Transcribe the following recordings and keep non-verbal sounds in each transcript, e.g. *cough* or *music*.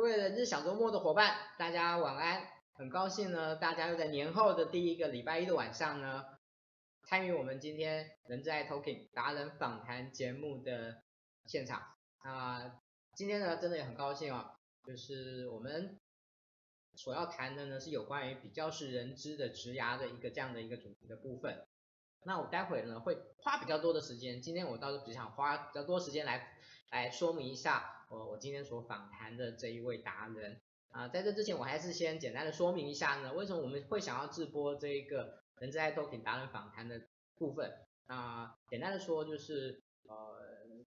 各位人资小周末的伙伴，大家晚安。很高兴呢，大家又在年后的第一个礼拜一的晚上呢，参与我们今天人在 Talking 达人访谈节目的现场。啊、今天呢，真的也很高兴哦，就是我们所要谈的呢，是有关于比较是人知的职涯的一个这样的一个主题的部分。那我待会呢会花比较多的时间，今天我倒是只想花比较多时间来来说明一下我我今天所访谈的这一位达人啊，在这之前我还是先简单的说明一下呢，为什么我们会想要直播这一个人资 iTalking 达人访谈的部分啊，简单的说就是呃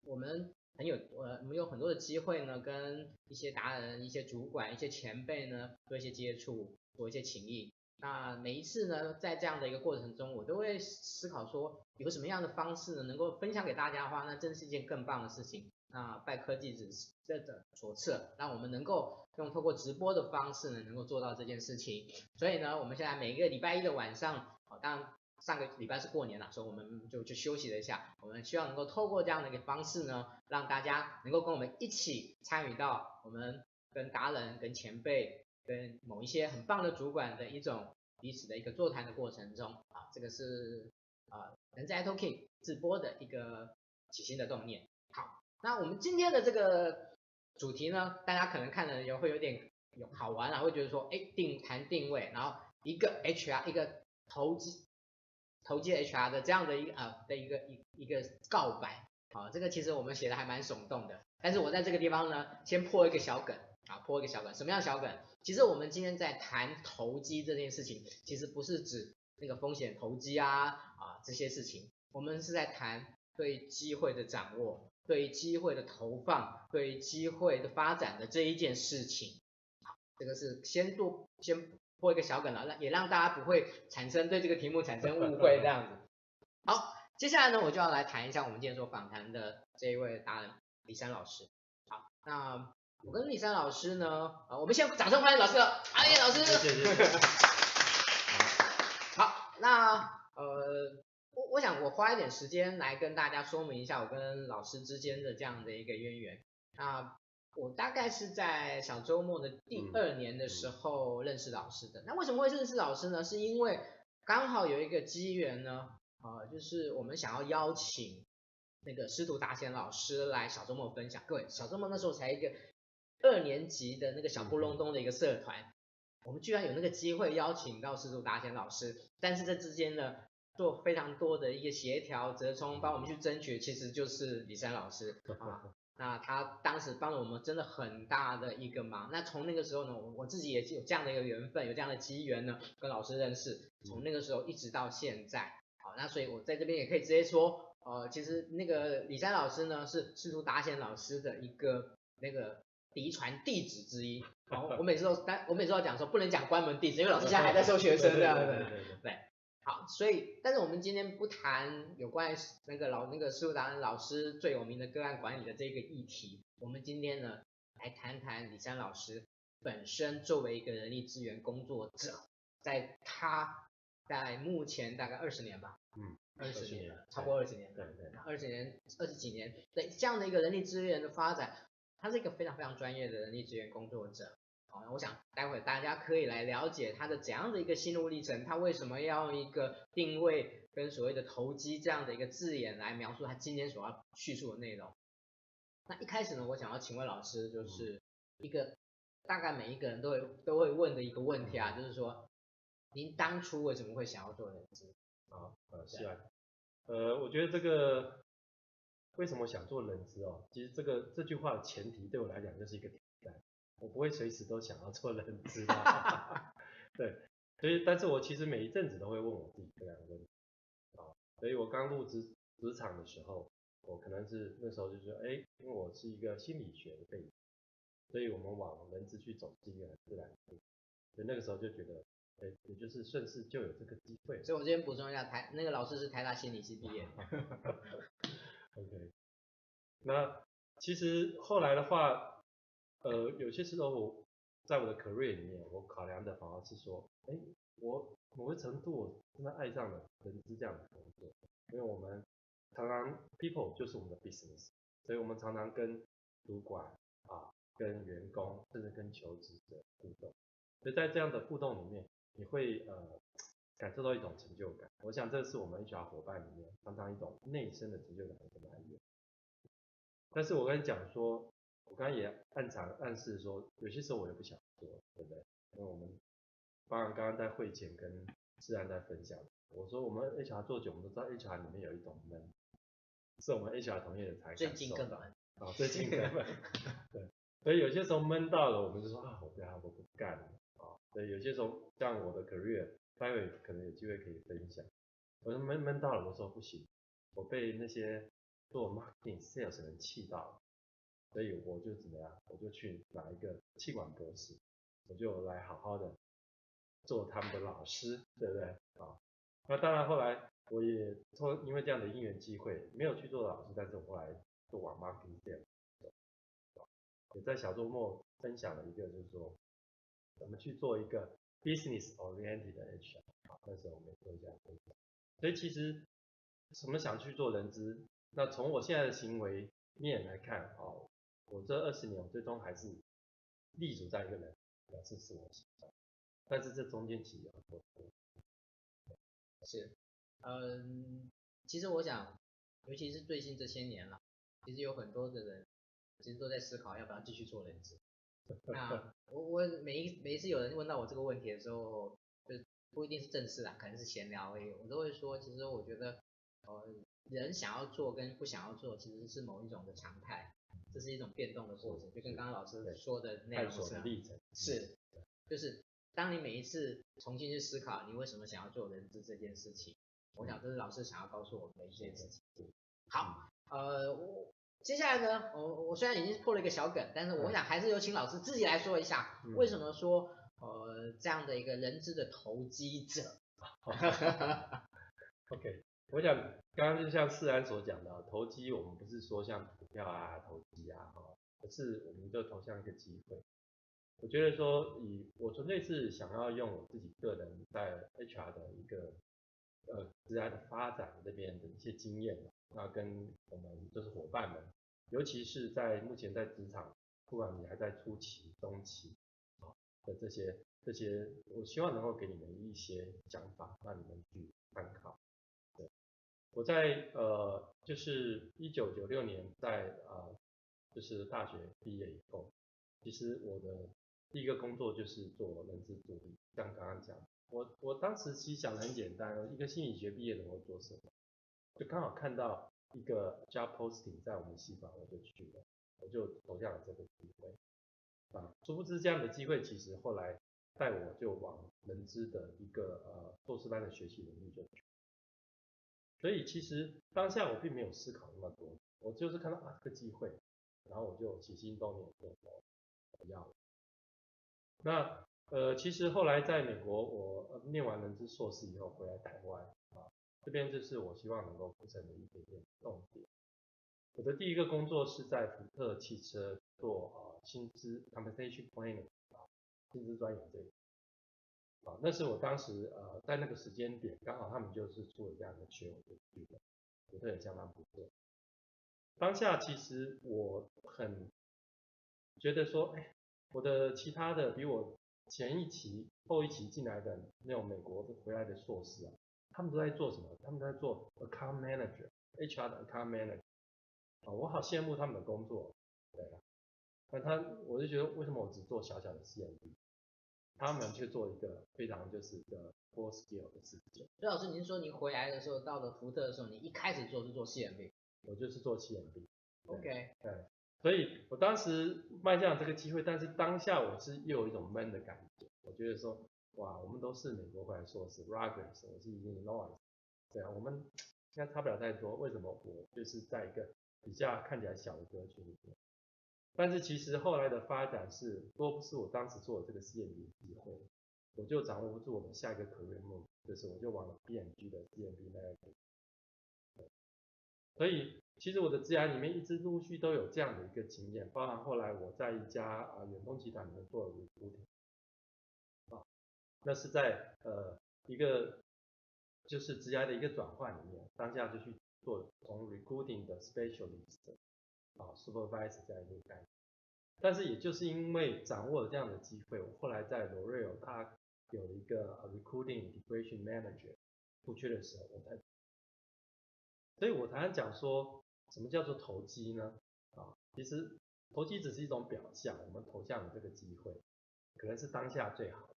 我们很有呃我们有很多的机会呢，跟一些达人、一些主管、一些前辈呢做一些接触，做一些情谊。那每一次呢，在这样的一个过程中，我都会思考说，有什么样的方式呢，能够分享给大家的话，那真是一件更棒的事情。那拜科技之这的所赐，让我们能够用透过直播的方式呢，能够做到这件事情。所以呢，我们现在每个礼拜一的晚上，哦，当然上个礼拜是过年了，所以我们就去休息了一下。我们希望能够透过这样的一个方式呢，让大家能够跟我们一起参与到我们跟达人、跟前辈。跟某一些很棒的主管的一种彼此的一个座谈的过程中啊，这个是啊人资 iTalking 直播的一个起心的动念。好，那我们今天的这个主题呢，大家可能看了也会有点有好玩啊，会觉得说，哎，定谈定位，然后一个 HR 一个投机投机 HR 的这样的一个呃的一个一一个告白，啊，这个其实我们写的还蛮耸动的，但是我在这个地方呢，先破一个小梗啊，破一个小梗，什么样小梗？其实我们今天在谈投机这件事情，其实不是指那个风险投机啊啊这些事情，我们是在谈对机会的掌握，对机会的投放，对机会的发展的这一件事情。好，这个是先做先破一个小梗了，让也让大家不会产生对这个题目产生误会这样子。好，接下来呢，我就要来谈一下我们今天所访谈的这一位达人李珊老师。好，那。我跟李珊老师呢，啊，我们先掌声欢迎老师，阿叶老师。谢谢谢谢。*laughs* 好，那呃，我我想我花一点时间来跟大家说明一下我跟老师之间的这样的一个渊源。啊我大概是在小周末的第二年的时候认识老师的。那为什么会认识老师呢？是因为刚好有一个机缘呢，呃，就是我们想要邀请那个师徒达贤老师来小周末分享。各位，小周末那时候才一个。二年级的那个小不隆咚的一个社团，我们居然有那个机会邀请到师徒达贤老师，但是这之间呢，做非常多的一个协调折冲，帮我们去争取，其实就是李珊老师啊。那他当时帮了我们真的很大的一个忙。那从那个时候呢，我我自己也有这样的一个缘分，有这样的机缘呢，跟老师认识，从那个时候一直到现在。好，那所以我在这边也可以直接说，呃，其实那个李珊老师呢，是司徒达贤老师的一个那个。嫡传弟子之一，我我每次都，但我每次都要讲说，不能讲关门弟子，因为老师现在还在收学生，这样子，对，好，所以，但是我们今天不谈有关那个老那个司徒达人老师最有名的个案管理的这个议题，我们今天呢，来谈谈李山老师本身作为一个人力资源工作者，在他在目前大概二十年吧，嗯，二十年，超过二十年，对对，二十年二十几年，对这样的一个人力资源的发展。他是一个非常非常专业的人力资源工作者，好，我想待会大家可以来了解他的怎样的一个心路历程，他为什么要用一个定位跟所谓的投机这样的一个字眼来描述他今天所要叙述的内容。那一开始呢，我想要请问老师，就是一个大概每一个人都会都会问的一个问题啊，就是说您当初为什么会想要做人资？啊，呃，是啊，呃，我觉得这个。为什么想做人资哦？其实这个这句话的前提对我来讲就是一个我不会随时都想要做人资啊。*laughs* 对，所以但是我其实每一阵子都会问我自己这两个问题啊。所以我刚入职职场的时候，我可能是那时候就说，哎，因为我是一个心理学的背景，所以我们往人资去走是一个很自然的。所以那个时候就觉得，哎，也就是顺势就有这个机会。所以我这边补充一下，台那个老师是台大心理系毕业。*laughs* OK，那其实后来的话，呃，有些时候我在我的 career 里面，我考量的反而是说，哎，我某个程度我真的爱上了人资这样的工作，因为我们常常 people 就是我们的 business，所以我们常常跟主管啊跟员工，甚至跟求职者互动。所以在这样的互动里面，你会呃感受到一种成就感。我想这是我们 HR 伙伴里面常常一种内生的成就感的一个来源。但是我跟你讲说，我刚刚也暗藏暗示说，有些时候我也不想做，对不对？因为我们当然刚刚在会前跟世安在分享，我说我们 HR 做久，我们都知道 HR 里面有一种闷，是我们 HR 同业的才感受。最近更闷。啊、哦，最近更闷。*laughs* 对，所以有些时候闷到了，我们就说啊，我不要，我不干了。啊、哦，所以有些时候像我的 career，待会可能有机会可以分享。我说闷闷到了，我说不行，我被那些做 marketing sales 的人气到了，所以我就怎么样，我就去拿一个企管博士，我就来好好的。做他们的老师，对不对啊？那当然，后来我也从因为这样的因缘机会，没有去做老师，但是我后来做网 marketing，也在小周末分享了一个，就是说怎么去做一个 business oriented 的 HR，好，那时候我们做一下分享。所以其实什么想去做人资，那从我现在的行为面来看，哦，我这二十年我最终还是立足在一个人，表示是我喜欢。但是这中间其实很多，是，嗯，其实我想，尤其是最近这些年了，其实有很多的人，其实都在思考要不要继续做人质。*laughs* 那我我每一每一次有人问到我这个问题的时候，就不一定是正式啦，可能是闲聊而已，我都会说，其实我觉得，呃，人想要做跟不想要做，其实是某一种的常态，这是一种变动的过程，就跟刚刚老师说的那样子，历程是，就是。当你每一次重新去思考你为什么想要做人资这件事情，我想这是老师想要告诉我们的一件事情。好，呃，我接下来呢，我我虽然已经破了一个小梗，但是我想还是有请老师自己来说一下，为什么说呃这样的一个人资的投机者。*laughs* *laughs* OK，我想刚刚就像世安所讲的，投机我们不是说像股票啊投机啊，哈，而是我们就投向一个机会。我觉得说，以我纯粹是想要用我自己个人在 HR 的一个呃职涯的发展这边的一些经验，那跟我们就是伙伴们，尤其是在目前在职场，不管你还在初期、中期啊的这些这些，我希望能够给你们一些想法，让你们去参考。我在呃就是一九九六年在呃就是大学毕业以后，其实我的第一个工作就是做人资助理，像刚刚讲，我我当时其实想的很简单，一个心理学毕业的我做什么？就刚好看到一个 job posting 在我们系馆，我就去了，我就投下了这个机会。啊，殊不知这样的机会其实后来带我就往人资的一个呃硕士班的学习领域就去。所以其实当下我并没有思考那么多，我就是看到啊这个机会，然后我就起心动念就我要了。那呃，其实后来在美国，我念完人资硕士以后回来台湾啊，这边就是我希望能够铺成的一点点重点。我的第一个工作是在福特汽车做啊薪资 compensation planning 啊薪资专员这个啊，那是我当时呃在那个时间点刚好他们就是做了这样的缺，我就去了，觉得也相当不错。当下其实我很觉得说，哎。我的其他的比我前一期、后一期进来的那种美国回来的硕士啊，他们都在做什么？他们都在做 account manager，HR 的 account manager 啊，我好羡慕他们的工作，对啊。那他，我就觉得为什么我只做小小的 CMB，他们去做一个非常就是一个 full scale 的事情。所以老师，您说您回来的时候，到了福特的时候，你一开始做是做 CMB？我就是做 CMB。OK。对。所以我当时卖这样这个机会，但是当下我是又有一种闷的感觉。我觉得说，哇，我们都是美国回来硕士，Rutgers，我是 Illinois，对啊，我们应该差不了太多。为什么我就是在一个比较看起来小的格局里面？但是其实后来的发展是，多不是我当时做的这个 CMB 机会，我就掌握不住我的下一个 career move，就是我就往了 BMG 的 CMB 那边。对，所以。其实我的职涯里面一直陆续都有这样的一个经验，包含后来我在一家啊远东集团里面做了 recruiting，啊，那是在呃一个就是职涯的一个转换里面，当下就去做从 recruiting 的 specialist 啊 supervisor 这样一个概念，但是也就是因为掌握了这样的机会，我后来在 L'Oreal 他有了一个 Recruiting Integration Manager 出去的时候，我才，所以我常常讲说，什么叫做投机呢？啊，其实投机只是一种表象，我们投向了这个机会，可能是当下最好，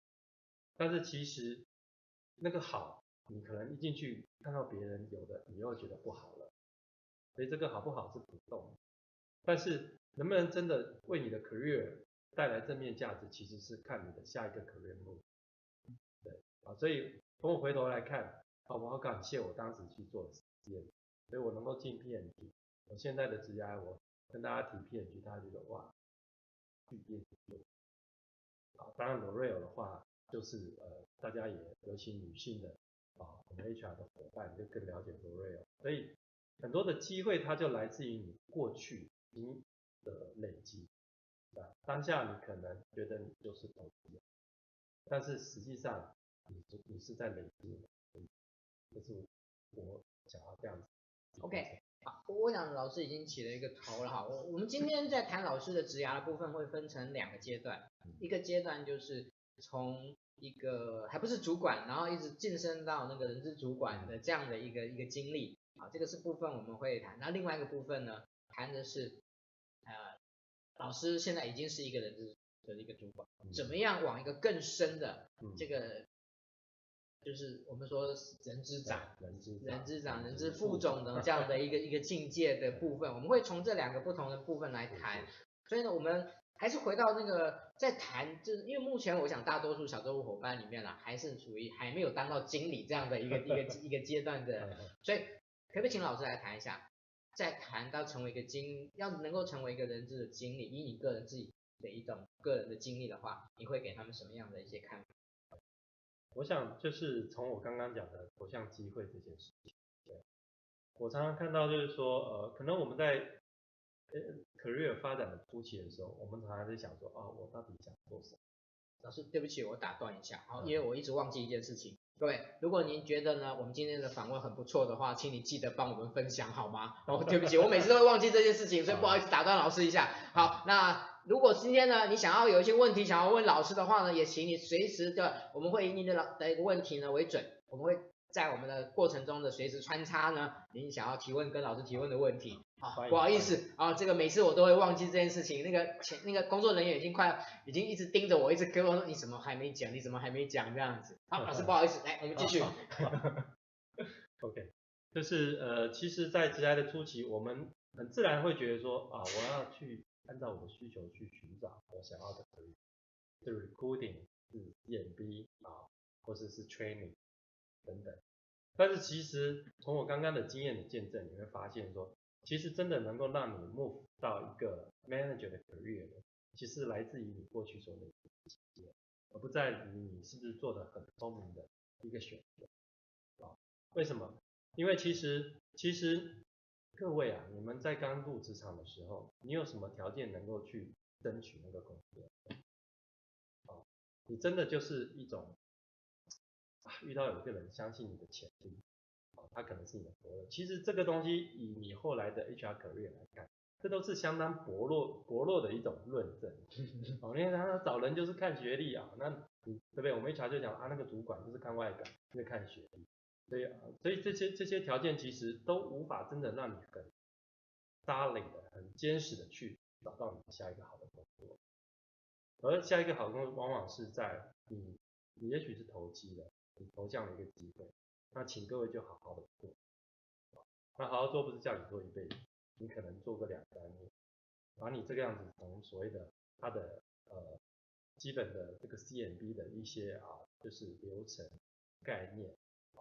但是其实那个好，你可能一进去看到别人有的，你又觉得不好了，所以这个好不好是浮动，但是能不能真的为你的 career 带来正面价值，其实是看你的下一个 career move。对，啊，所以从我回头来看，啊，我好感谢我当时去做的实验，所以我能够进 P&G，我现在的职业，我跟大家提 P&G，大家觉得哇，巨变多。啊，当然 L'Oreal 的话，就是呃，大家也尤其女性的啊，我们 HR 的伙伴就更了解 L'Oreal，所以很多的机会它就来自于你过去的累积，啊，当下你可能觉得你就是投资。但是实际上，你你是在累积，这是我想要这样子。OK，好，我想老师已经起了一个头了哈。我我们今天在谈老师的职涯的部分，会分成两个阶段，一个阶段就是从一个还不是主管，然后一直晋升到那个人资主管的这样的一个一个经历，啊，这个是部分我们会谈。那另外一个部分呢，谈的是，老师现在已经是一个人资。的一个主管，怎么样往一个更深的这个，就是我们说人资长、人资长、人资副总的这样的一个 *laughs* 一个境界的部分，我们会从这两个不同的部分来谈。所以呢，我们还是回到那个在谈，就是因为目前我想大多数小周末伙伴里面啦，还是属于还没有当到经理这样的一个一个一个阶段的，*laughs* 所以可不可以请老师来谈一下，在谈到成为一个经，要能够成为一个人质的经历，以你个人自己。的一种个人的经历的话，你会给他们什么样的一些看法？我想就是从我刚刚讲的投向机会这件事情，对，我常常看到就是说，呃，可能我们在呃 career 发展的初期的时候，我们常常在想说，啊，我到底想做什么？老师，对不起，我打断一下，好，因为我一直忘记一件事情。各位，如果您觉得呢，我们今天的访问很不错的话，请你记得帮我们分享好吗？哦，对不起，我每次都会忘记这件事情，所以不好意思打断老师一下。好，那。如果今天呢，你想要有一些问题想要问老师的话呢，也请你随时的，我们会以你的老的一个问题呢为准，我们会在我们的过程中的随时穿插呢，您想要提问跟老师提问的问题。好，不好意思啊，这个每次我都会忘记这件事情，那个前那个工作人员已经快已经一直盯着我，一直跟我说你怎么还没讲，你怎么还没讲这样子。好，老师 *laughs* 不好意思，来我们继续。*laughs* OK，就是呃，其实，在职涯的初期，我们很自然会觉得说啊，我要去。按照我的需求去寻找我想要的是 recruiting，是 C&B 啊，或者是 training 等等。但是其实从我刚刚的经验的见证，你会发现说，其实真的能够让你 move 到一个 manager 的 career 的，其实来自于你过去所累积的经验，而不在于你是不是做的很聪明的一个选择啊？为什么？因为其实其实。各位啊，你们在刚入职场的时候，你有什么条件能够去争取那个工作？啊，你真的就是一种啊，遇到有一个人相信你的潜力，他可能是你的伯乐。其实这个东西以你后来的 HR career 来看，这都是相当薄弱薄弱的一种论证。*laughs* 哦，因为他找人就是看学历啊，那你对不对？我们 HR 就讲啊，那个主管就是看外表，就是看学历。对啊，所以这些这些条件其实都无法真的让你很 solid 的、很坚实的去找到你下一个好的工作。而下一个好工作往往是在你，你也许是投机的，你投向了一个机会，那请各位就好好的做。那好好做不是叫你做一辈子，你可能做个两三年，把你这个样子从所谓的它的呃基本的这个 C&B 的一些啊，就是流程概念。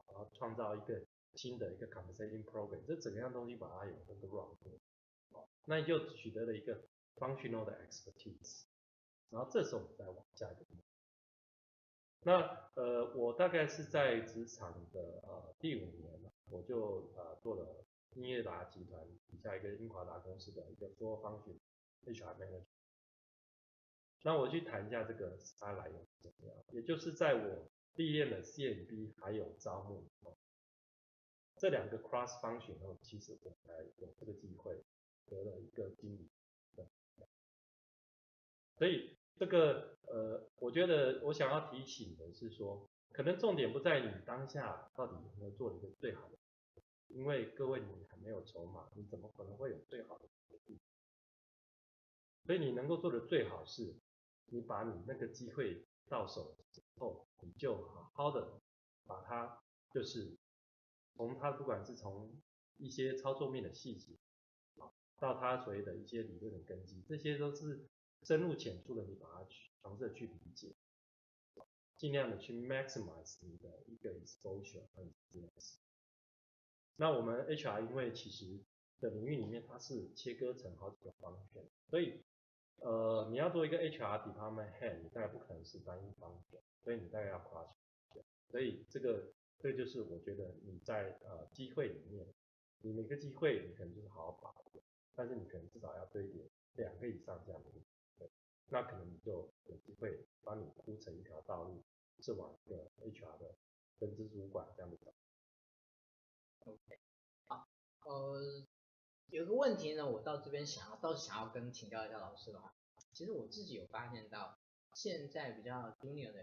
然后创造一个新的一个 compensation program，这整样东西把它有一个 run 过，那你就取得了一个 functional 的 expertise，然后这时候我们再往下一个。那呃，我大概是在职场的呃第五年，我就呃做了英业达集团底下一个英华达公司的一个 full function HR manager。那我去谈一下这个它来源怎么样，也就是在我。历练了 CMB 还有招募，这两个 cross function 后，其实我才有这个机会得了一个经理。所以这个呃，我觉得我想要提醒的是说，可能重点不在你当下到底有没有做一个最好的，因为各位你还没有筹码，你怎么可能会有最好的？所以你能够做的最好是，你把你那个机会到手之后，你就好好的把它，就是从它不管是从一些操作面的细节，到它所谓的一些理论的根基，这些都是深入浅出的，你把它去尝试去理解，尽量的去 maximize 你的一个 exposure 和 experience。那我们 HR 因为其实的领域里面它是切割成好几个方向，所以呃你要做一个 HR department head，你大概不可能是单一方向，所以你大概要跨区。所以这个这就是我觉得你在呃机会里面，你每个机会你可能就是好好把握，但是你可能至少要堆叠两个以上这样的，那可能你就有机会帮你铺成一条道路，是往一个 HR 的分支主管这样的走。OK，好，呃，有个问题呢，我到这边想要倒是想要跟请教一下老师的话，其实我自己有发现到，现在比较 junior 的，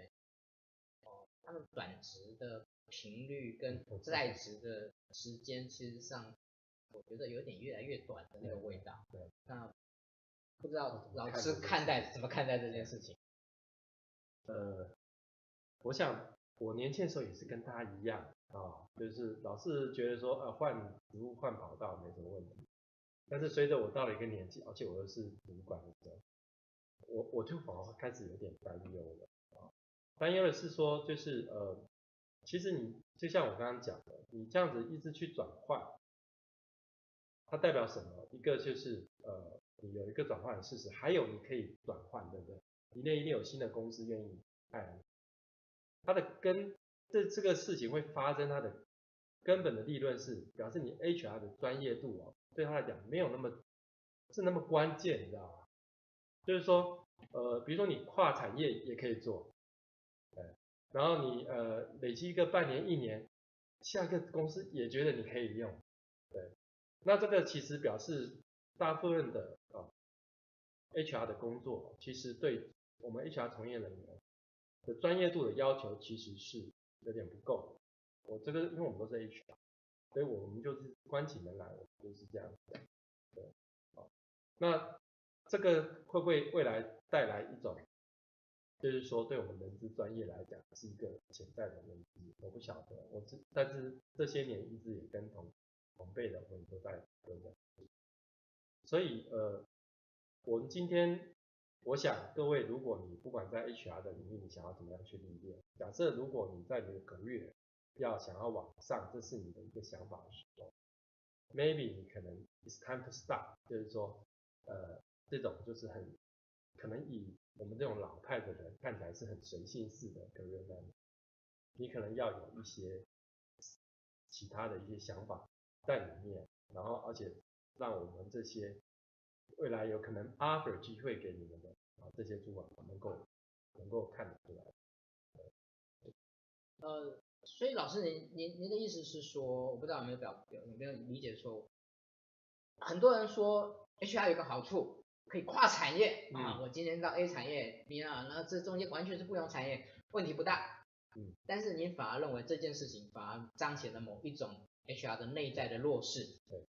哦、呃，他们转职的频率跟在职的时间，其实上我觉得有点越来越短的那个味道。对，那不知道老师看待怎么看待这件事情？呃，我想我年轻的时候也是跟大家一样。啊、就是老是觉得说，呃，换职务换跑道没什么问题，但是随着我到了一个年纪，而且我又是主管的，我我就反而开始有点担忧了啊。担忧的是说，就是呃，其实你就像我刚刚讲的，你这样子一直去转换，它代表什么？一个就是呃，你有一个转换的事实，还有你可以转换，对不对？里面一定有新的公司愿意爱你，它的根。这这个事情会发生，它的根本的利润是表示你 HR 的专业度哦，对他来讲没有那么是那么关键，你知道吗？就是说，呃，比如说你跨产业也可以做，对，然后你呃累积一个半年一年，下一个公司也觉得你可以用，对，那这个其实表示大部分的 HR 的工作，其实对我们 HR 从业人员的专业度的要求其实是。有点不够，我这个因为我们都是 HR，所以我们就是关起门来，我们就是这样子，对，好，那这个会不会未来带来一种，就是说对我们人资专业来讲是一个潜在的问题，我不晓得，我这但是这些年一直也跟同同辈的朋友都在，所以呃，我们今天。我想各位，如果你不管在 HR 的领域，你想要怎么样去历练？假设如果你在你的个月要想要往上，这是你的一个想法的时候，maybe 你可能 it's time to start，就是说，呃，这种就是很可能以我们这种老派的人看起来是很随性式的个月呢，你可能要有一些其他的一些想法在里面，然后而且让我们这些。未来有可能 offer 机会给你们的啊，这些主管能够能够看得出来。呃，所以老师您您您的意思是说，我不知道有没有表有没有理解错误。很多人说 HR 有个好处，可以跨产业啊，我今天到 A 产业，B 啊，那这中间完全是不同产业，问题不大。嗯。但是您反而认为这件事情反而彰显了某一种 HR 的内在的弱势。对。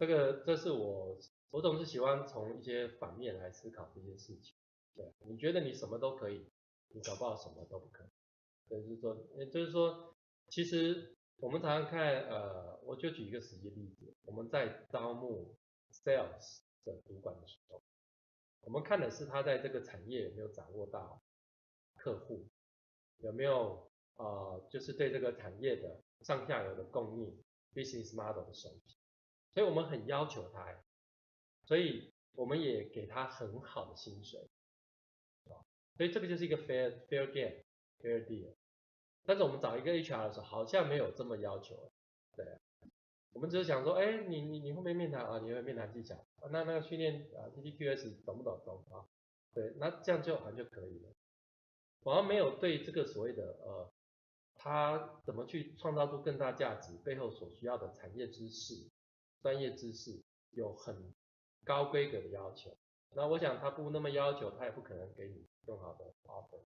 这个这是我，我总是喜欢从一些反面来思考这些事情。对，你觉得你什么都可以，你搞不好什么都不可以。就是说，也就是说，其实我们常常看，呃，我就举一个实际例子，我们在招募 sales 的主管的时候，我们看的是他在这个产业有没有掌握到客户，有没有呃，就是对这个产业的上下游的供应 business model 的熟悉。所以我们很要求他，所以我们也给他很好的薪水，所以这个就是一个 fair fair game fair deal。但是我们找一个 HR 的时候，好像没有这么要求，对，我们只是想说，哎，你你你会不会面谈啊？你会面谈技巧，那那个训练啊，TTQS 懂不懂懂啊？对，那这样就好像就可以了，反而没有对这个所谓的呃，他怎么去创造出更大价值背后所需要的产业知识。专业知识有很高规格的要求，那我想他不那么要求，他也不可能给你更好的 offer。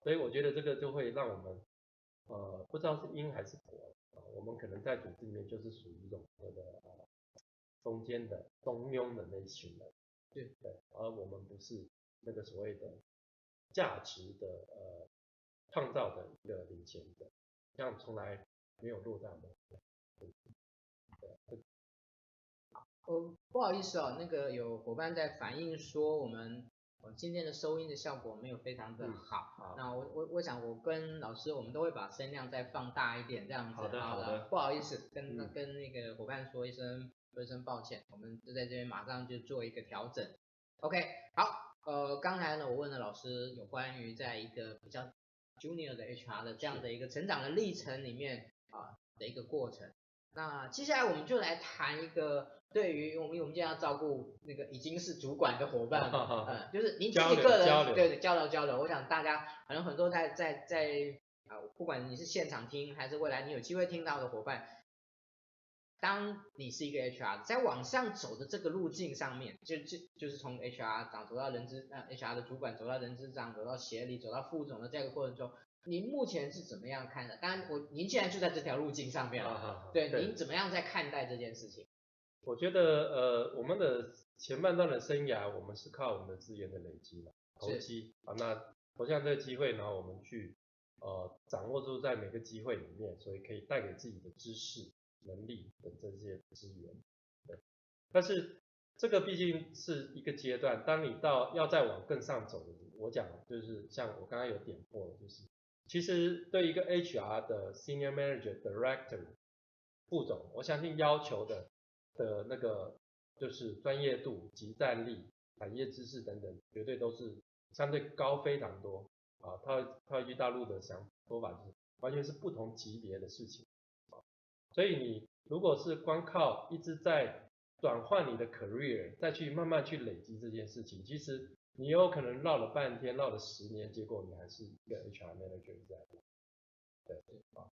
所以我觉得这个就会让我们，呃，不知道是因还是果啊，我们可能在组织里面就是属于一种那个呃中间的中庸的那一群人，对对，而我们不是那个所谓的价值的呃创造的一个领先者，这样从来没有落在我们。对对呃，不好意思哦，那个有伙伴在反映说我们。我今天的收音的效果没有非常的好，嗯、好，那我我我想我跟老师我们都会把声量再放大一点，这样子。好的好的。不好意思，跟、嗯、跟那个伙伴说一声说一声抱歉，我们就在这边马上就做一个调整。OK，好，呃，刚才呢我问了老师有关于在一个比较 junior 的 HR 的这样的一个成长的历程里面啊的一个过程。那接下来我们就来谈一个，对于我们我们今天要照顾那个已经是主管的伙伴，嗯，就是您自己个人对对交流交流，我想大家可能很多在在在啊，不管你是现场听还是未来你有机会听到的伙伴，当你是一个 HR，在往上走的这个路径上面，就就就是从 HR 长走到人资，呃 HR 的主管走到人资长，走到协理，走到副总的这个过程中。您目前是怎么样看的？当然，我您现在就在这条路径上面了。啊、对，对，您怎么样在看待这件事情？我觉得，呃，我们的前半段的生涯，我们是靠我们的资源的累积嘛，投机啊。那投向这个机会，然后我们去呃掌握住在每个机会里面，所以可以带给自己的知识、能力等这些资源。对，但是这个毕竟是一个阶段，当你到要再往更上走的，我讲就是像我刚刚有点破了，就是。其实对一个 HR 的 Senior Manager、Director、副总，我相信要求的的那个就是专业度、及战力、产业知识等等，绝对都是相对高非常多啊。他他与大陆的想说法，就是完全是不同级别的事情啊。所以你如果是光靠一直在转换你的 career，再去慢慢去累积这件事情，其实。你有可能绕了半天，绕了十年，结果你还是一个 HR manager 在。对对啊，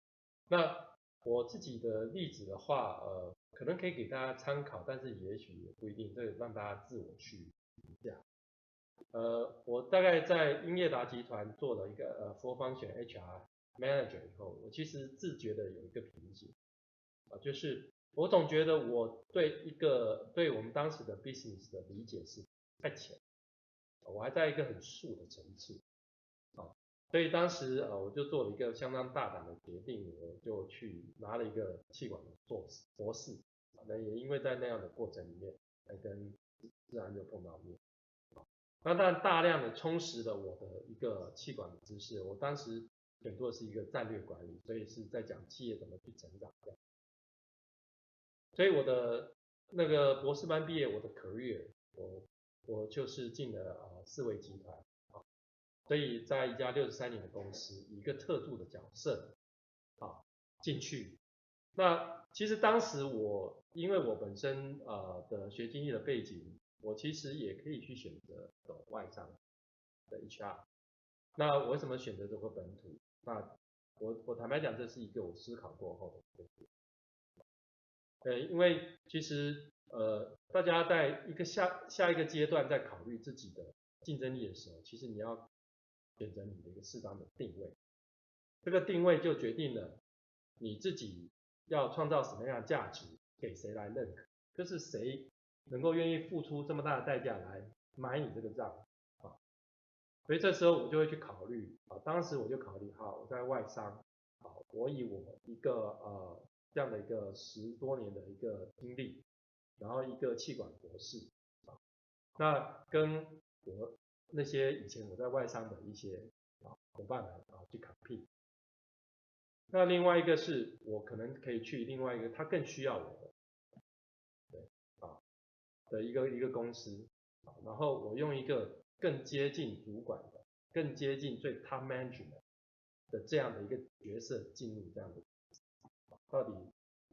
那我自己的例子的话，呃，可能可以给大家参考，但是也许也不一定，这个让大家自我去评价。呃，我大概在英业达集团做了一个呃 full function HR manager 以后，我其实自觉的有一个瓶颈啊，就是我总觉得我对一个对我们当时的 business 的理解是太浅。我还在一个很素的层次，啊，所以当时呃我就做了一个相当大胆的决定，我就去拿了一个气管的硕士博士，那也因为在那样的过程里面，才跟自然就碰到面，那当然大量的充实了我的一个气管的知识，我当时选做的是一个战略管理，所以是在讲企业怎么去成长，所以我的那个博士班毕业，我的 career 我。我就是进了啊四维集团啊，所以在一家六十三年的公司，一个特助的角色啊进去。那其实当时我因为我本身呃的学经济的背景，我其实也可以去选择走外商的 HR。那我为什么选择走个本土？那我我坦白讲，这是一个我思考过后的决定。对，因为其实。呃，大家在一个下下一个阶段在考虑自己的竞争力的时候，其实你要选择你的一个适当的定位，这个定位就决定了你自己要创造什么样的价值给谁来认可，就是谁能够愿意付出这么大的代价来买你这个账啊。所以这时候我就会去考虑啊，当时我就考虑好，我在外商啊，我以我一个呃这样的一个十多年的一个经历。然后一个气管博士啊，那跟我那些以前我在外商的一些啊伙伴们啊去 compete。那另外一个是我可能可以去另外一个他更需要我的，对啊的一个一个公司啊，然后我用一个更接近主管的、更接近最 top management 的这样的一个角色进入这样的，到底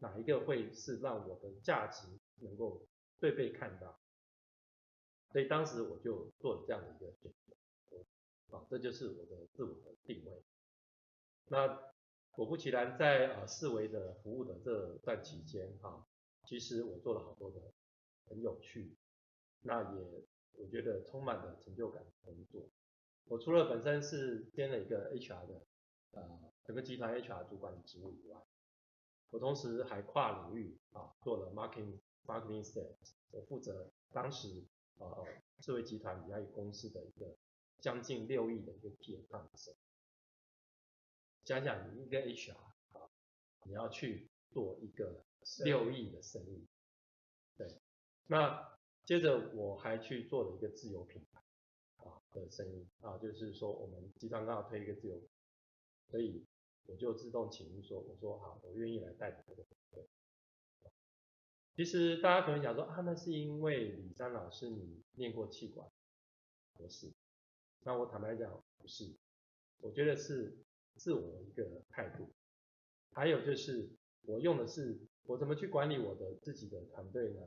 哪一个会是让我的价值？能够最被看到，所以当时我就做了这样的一个选择，啊，这就是我的自我的定位。那果不其然，在呃四维的服务的这段期间，哈，其实我做了好多的很有趣，那也我觉得充满了成就感的工作。我除了本身是兼了一个 HR 的呃整个集团 HR 主管的职务以外，我同时还跨领域啊做了 marketing marketing sales，我负责当时呃智慧集团李嘉裕公司的一个将近六亿的一个 key account。想想你一个 HR 啊，你要去做一个六亿的生意，对，那。接着我还去做了一个自由品牌啊的生意啊，就是说我们集团刚好推一个自由，所以我就自动请缨说，我说好，我愿意来带这个团队。其实大家可能想说啊，那是因为李山老师你念过气管，不是？那我坦白讲不是，我觉得是自我一个态度，还有就是我用的是我怎么去管理我的自己的团队呢？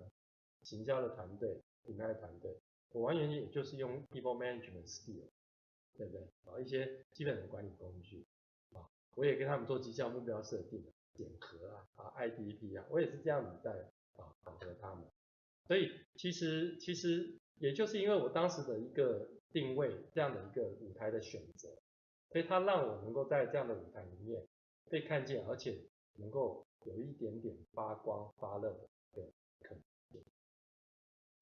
行销的团队、品牌的团队，我完全也就是用 people management skill，对不对？啊，一些基本的管理工具啊，我也跟他们做绩效目标设定、检核啊、啊 IDP 啊，我也是这样子在啊考核他们。所以其实其实也就是因为我当时的一个定位，这样的一个舞台的选择，所以它让我能够在这样的舞台里面被看见，而且能够有一点点发光发热的可能。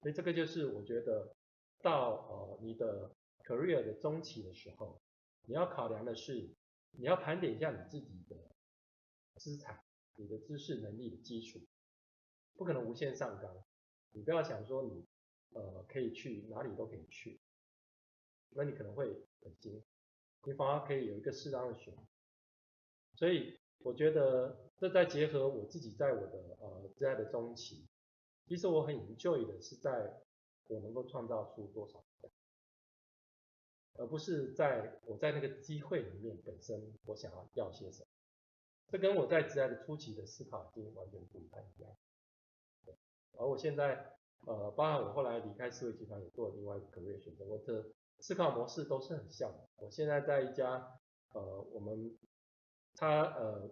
所以这个就是我觉得到呃你的 career 的中期的时候，你要考量的是，你要盘点一下你自己的资产、你的知识能力的基础，不可能无限上纲。你不要想说你呃可以去哪里都可以去，那你可能会很惊，你反而可以有一个适当的选。所以我觉得这在结合我自己在我的呃职涯的中期。其实我很 enjoy 的是在我能够创造出多少，而不是在我在那个机会里面本身我想要要些什么。这跟我在职涯的初期的思考已经完全不太一样。而我现在呃，包含我后来离开思维集团也做了另外一个岗位选择，我的思考模式都是很像的。我现在在一家呃，我们他呃，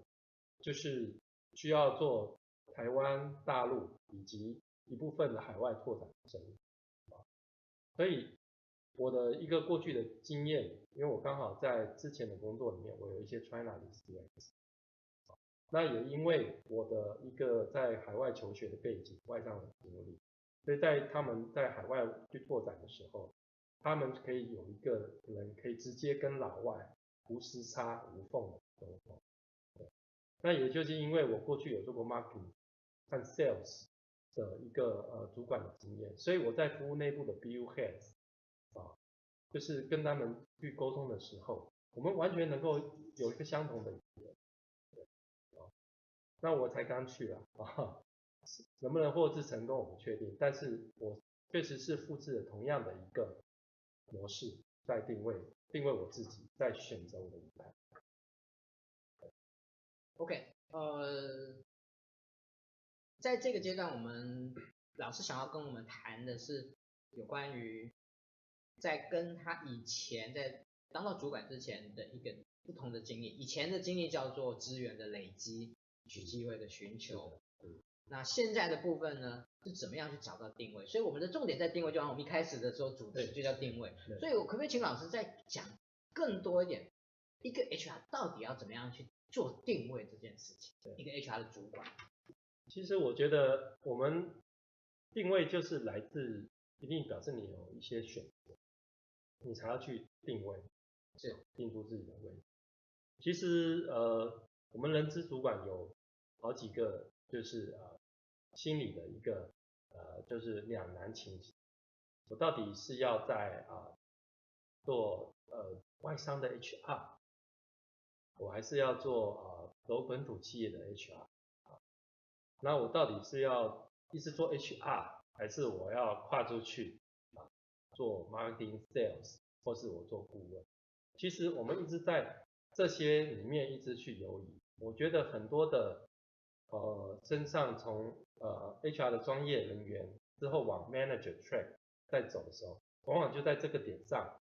就是需要做台湾、大陆以及一部分的海外拓展生意，所以我的一个过去的经验，因为我刚好在之前的工作里面，我有一些 China 的 CX，那也因为我的一个在海外求学的背景，外商的经历，所以在他们在海外去拓展的时候，他们可以有一个人可以直接跟老外无时差无缝的沟通。那也就是因为我过去有做过 marketing 和 sales。的一个呃主管的经验，所以我在服务内部的 BU heads 啊，就是跟他们去沟通的时候，我们完全能够有一个相同的语言，那我才刚去了啊，*laughs* 能不能获知成功我不确定，但是我确实是复制了同样的一个模式在定位定位我自己，在选择我的舞台。OK，呃。在这个阶段，我们老师想要跟我们谈的是有关于在跟他以前在当到主管之前的一个不同的经历。以前的经历叫做资源的累积与机会的寻求，那现在的部分呢，是怎么样去找到定位？所以我们的重点在定位，就像我们一开始的时候主题就叫定位。所以我可不可以请老师再讲更多一点，一个 HR 到底要怎么样去做定位这件事情？一个 HR 的主管。其实我觉得我们定位就是来自，一定表示你有一些选择，你才要去定位，是定出自己的位置。其实呃，我们人资主管有好几个，就是呃心里的一个呃就是两难情形，我到底是要在啊、做呃外商的 HR，我还是要做呃走本土企业的 HR。那我到底是要一直做 HR，还是我要跨出去啊做 marketing sales，或是我做顾问？其实我们一直在这些里面一直去游移。我觉得很多的呃身上从呃 HR 的专业人员之后往 manager track 在走的时候，往往就在这个点上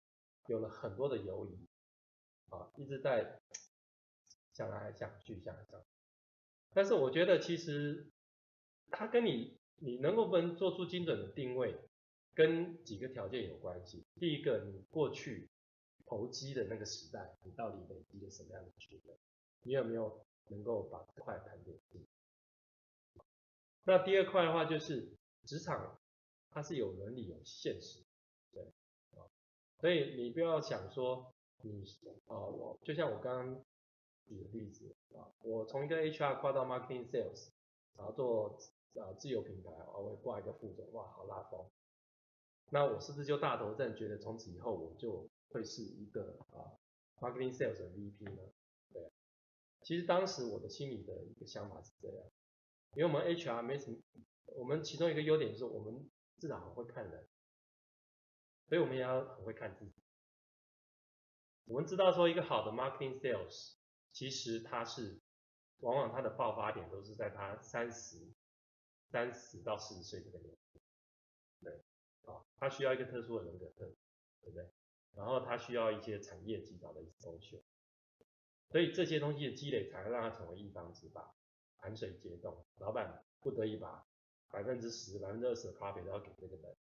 有了很多的犹疑啊，一直在想来想去，想来想去。但是我觉得其实，它跟你你能不能做出精准的定位，跟几个条件有关系。第一个，你过去投机的那个时代，你到底累积了什么样的资本？你有没有能够把这块盘点进？那第二块的话，就是职场它是有伦理有现实，对啊，所以你不要想说你啊，我就像我刚刚举的例子啊，我从一个 HR 跨到 Marketing Sales，然后做啊自由品牌，我会挂一个副总，哇，好拉风。那我是不是就大头症，觉得从此以后我就会是一个啊 marketing sales 的 VP 呢？对，其实当时我的心里的一个想法是这样，因为我们 HR 没什么，我们其中一个优点就是我们至少很会看人，所以我们也要很会看自己。我们知道说一个好的 marketing sales，其实他是往往他的爆发点都是在他三十、三十到四十岁这个年纪，对。啊，他需要一个特殊的人格特质，对不对？然后他需要一些产业级别的优秀，所以这些东西的积累才会让他成为一方之霸，盘水接动，老板不得已把百分之十、百分之二十的咖啡都要给这个人，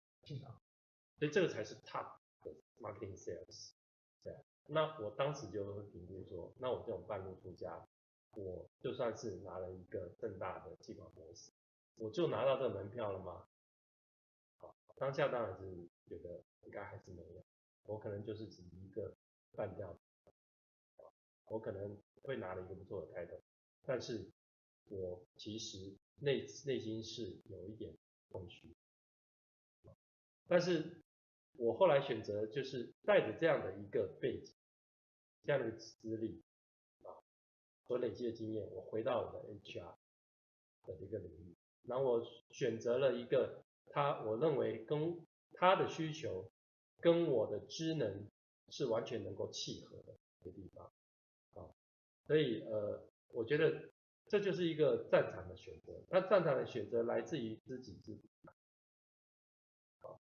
所以这个才是 top 的 marketing sales。对，那我当时就会评估说，那我这种半路出家，我就算是拿了一个正大的企管模式，我就拿到这个门票了吗？当下当然是觉得应该还是没有，我可能就是只一个半吊子，我可能会拿了一个不错的开头，但是我其实内内心是有一点空虚，但是我后来选择就是带着这样的一个背景，这样的资历啊，所累积的经验，我回到我的 HR 的一个领域，然后我选择了一个。他我认为跟他的需求跟我的职能是完全能够契合的一个地方啊，所以呃，我觉得这就是一个战场的选择。那战场的选择来自于知己知彼，啊，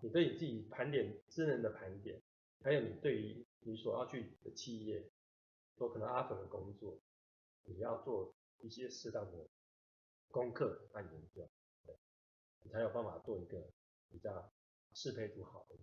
你对你自己盘点智能的盘点，还有你对于你所要去的企业做可能阿粉的工作，你要做一些适当的功课和研究。你才有办法做一个比较适配度好的。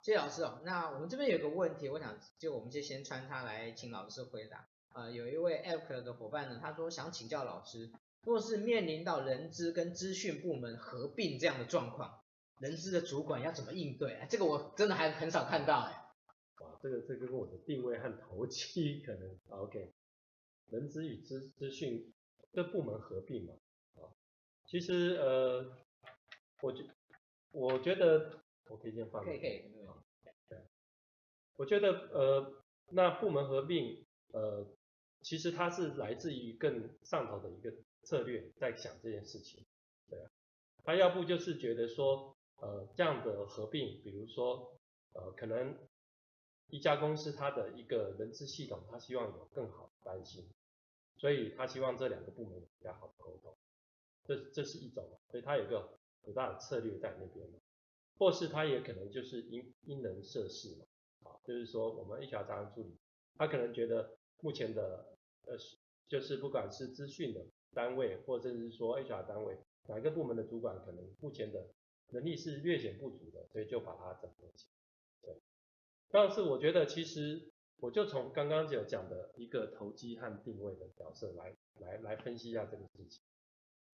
谢谢老师哦，那我们这边有个问题，我想就我们就先穿插来请老师回答。呃，有一位 App 的伙伴呢，他说想请教老师，若是面临到人资跟资讯部门合并这样的状况，人资的主管要怎么应对？啊，这个我真的还很少看到哎。哇，这个这个跟我的定位和投机可能 OK。人资与资资讯这部门合并嘛？啊其实呃，我觉我觉得我可以先放。可以可以。对。我觉得呃，那部门合并呃，其实它是来自于更上头的一个策略，在想这件事情。对啊。他要不就是觉得说呃，这样的合并，比如说呃，可能一家公司它的一个人资系统，他希望有更好的关系，所以他希望这两个部门有比较好的沟通。这这是一种，所以他有一个很大的策略在那边，或是他也可能就是因因人设事嘛，啊，就是说我们 HR 杂员助理，他可能觉得目前的呃，就是不管是资讯的单位，或者是说 HR 单位，哪个部门的主管可能目前的能力是略显不足的，所以就把它整合起来。对，但是我觉得其实我就从刚刚有讲的一个投机和定位的角色来来来分析一下这个事情。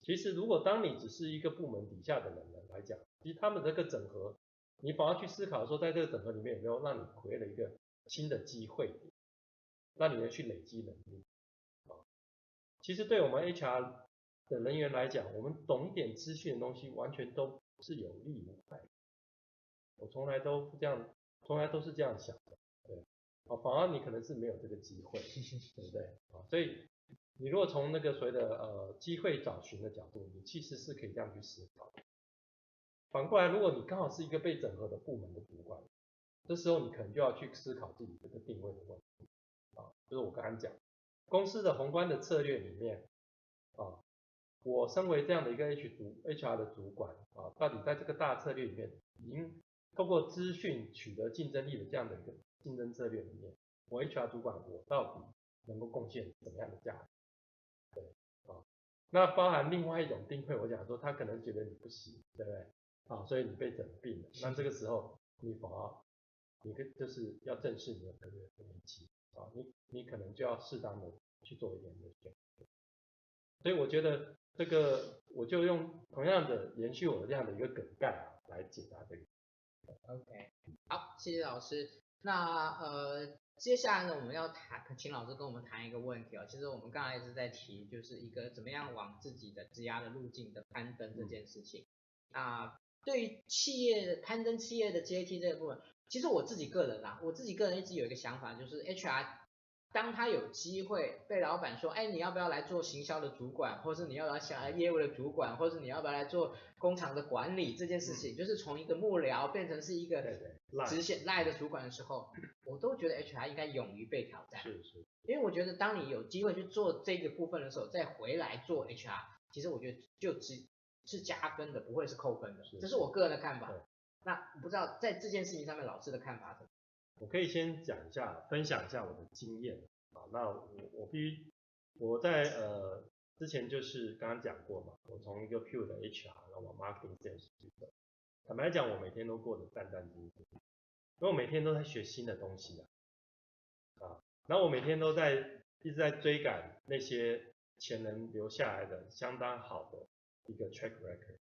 其实，如果当你只是一个部门底下的人来讲，其实他们这个整合，你反而去思考说，在这个整合里面有没有让你回了一个新的机会，让你能去累积能力。啊，其实对我们 HR 的人员来讲，我们懂一点资讯的东西，完全都是有利无害。我从来都这样，从来都是这样想的，对。啊，反而你可能是没有这个机会，对不对？啊，所以。你如果从那个所谓的呃机会找寻的角度，你其实是可以这样去思考。反过来，如果你刚好是一个被整合的部门的主管，这时候你可能就要去思考自己这个定位的问题啊，就是我刚刚讲，公司的宏观的策略里面啊，我身为这样的一个 H 主 HR 的主管啊，到底在这个大策略里面，已经透过资讯取得竞争力的这样的一个竞争策略里面，我 HR 主管我到底能够贡献怎么样的价值？对啊那包含另外一种定位，我讲说他可能觉得你不行，对不对？啊，所以你被整病了。那这个时候你否要，你可就是要正视你的这个危机啊，你你可能就要适当的去做一点的选择。所以我觉得这个我就用同样的延续我的这样的一个梗概啊来解答这个。OK，好，谢谢老师。那呃。接下来呢，我们要谈，请老师跟我们谈一个问题哦。其实我们刚才一直在提，就是一个怎么样往自己的职涯的路径的攀登这件事情。啊，对于企业攀登企业的阶梯这个部分，其实我自己个人啊，我自己个人一直有一个想法，就是 HR。当他有机会被老板说，哎，你要不要来做行销的主管，或是你要不要想来业务的主管，或是你要不要来做工厂的管理这件事情，嗯、就是从一个幕僚变成是一个直线赖的主管的时候，我都觉得 HR 应该勇于被挑战。是是。因为我觉得当你有机会去做这个部分的时候，再回来做 HR，其实我觉得就只是加分的，不会是扣分的。这是我个人的看法。那不知道在这件事情上面，老师的看法怎么？我可以先讲一下，分享一下我的经验啊。那我我必须我在呃之前就是刚刚讲过嘛，我从一个 pure 的 HR 然后往 marketing sales 去走。坦白讲，我每天都过得战战兢兢，因为我每天都在学新的东西啊。啊，然后我每天都在一直在追赶那些前人留下来的相当好的一个 track record。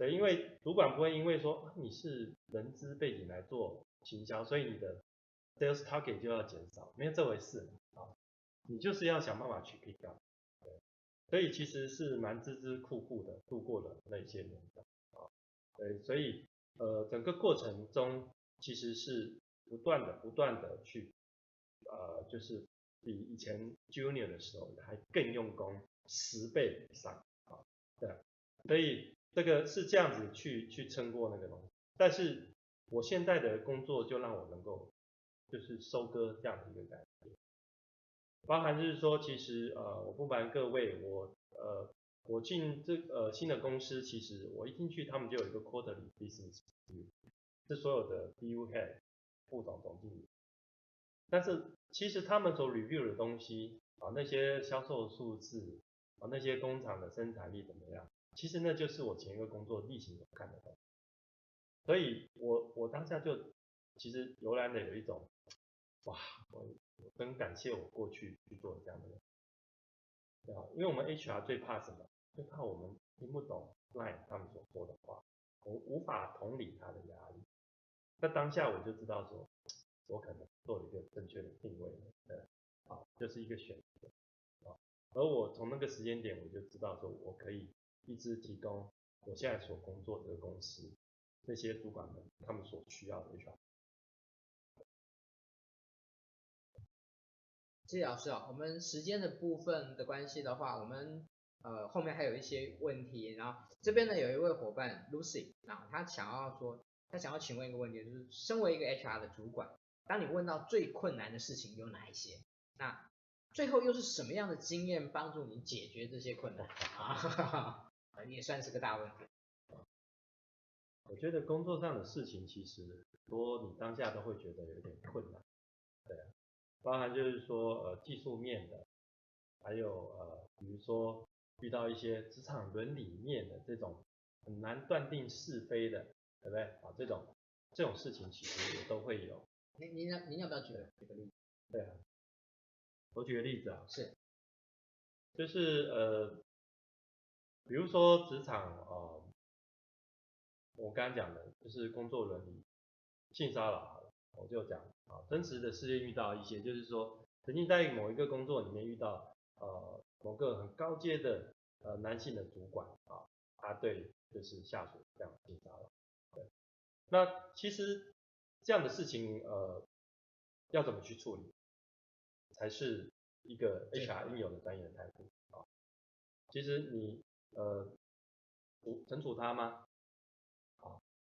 对，因为主管不会因为说你是人资背景来做。行销，所以你的 sales target 就要减少，没有这回事啊，你就是要想办法去 pick up，对，所以其实是蛮孜孜酷酷的度过了那些年的啊，对，所以呃整个过程中其实是不断的不断的去呃就是比以前 junior 的时候还更用功十倍以上啊，对，所以这个是这样子去去撑过那个东西，但是。我现在的工作就让我能够，就是收割这样的一个感觉，包含就是说，其实呃，我不瞒各位，我呃，我进这呃新的公司，其实我一进去，他们就有一个 quarterly business review，是所有的 BU head 副总总经理，但是其实他们所 review 的东西啊，那些销售数字啊，那些工厂的生产力怎么样，其实那就是我前一个工作例行所看得到。所以我我当下就其实油然的有一种，哇，我我真感谢我过去去做这样的人，对吧，因为我们 HR 最怕什么？最怕我们听不懂 line 他们所说的话，我无法同理他的压力。那当下我就知道说，我可能做了一个正确的定位，对，啊，就是一个选择，啊，而我从那个时间点我就知道说，我可以一直提供我现在所工作的公司。这些主管们他们所需要的 HR。谢谢老师啊，我们时间的部分的关系的话，我们呃后面还有一些问题，然后这边呢有一位伙伴 Lucy，然后他想要说，他想要请问一个问题，就是身为一个 HR 的主管，当你问到最困难的事情有哪一些，那最后又是什么样的经验帮助你解决这些困难啊？*laughs* 也算是个大问题。我觉得工作上的事情其实多，你当下都会觉得有点困难，对啊，包含就是说呃技术面的，还有呃比如说遇到一些职场伦理面的这种很难断定是非的，对不对啊？这种这种事情其实也都会有。您您要您要不要举举个例子？对啊，我举个例子啊，是，就是呃，比如说职场啊。呃我刚刚讲的就是工作伦理、性骚扰，我就讲啊，真实的事件遇到一些，就是说曾经在某一个工作里面遇到呃某个很高阶的呃男性的主管啊，他对就是下属这样性骚扰，对，那其实这样的事情呃要怎么去处理，才是一个 HR 应有的专业的态度啊。其实你呃处惩处他吗？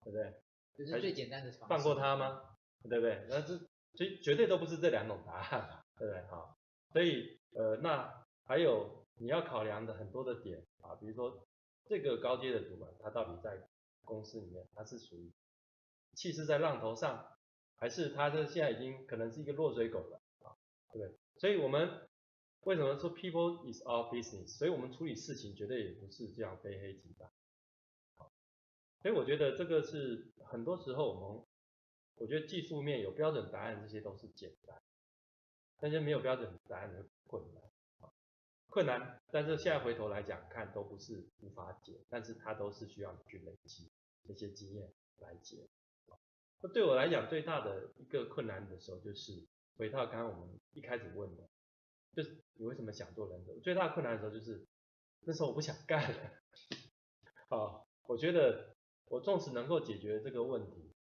对不对？这是最简单的。放过他吗？对不对？那这其实绝对都不是这两种答案，对不对？好，所以呃，那还有你要考量的很多的点啊，比如说这个高阶的主管，他到底在公司里面他是属于气势在浪头上，还是他这现在已经可能是一个落水狗了啊？对不对？所以我们为什么说 people is our business？所以我们处理事情绝对也不是这样非黑即白。所以我觉得这个是很多时候我们，我觉得技术面有标准答案，这些都是简单，但是没有标准答案的困难。困难，但是现在回头来讲看，都不是无法解，但是它都是需要你去累积这些经验来解。那对我来讲，最大的一个困难的时候，就是回到刚刚我们一开始问的，就是你为什么想做忍者？最大困难的时候，就是那时候我不想干了。啊，我觉得我纵使能够解决这个问题，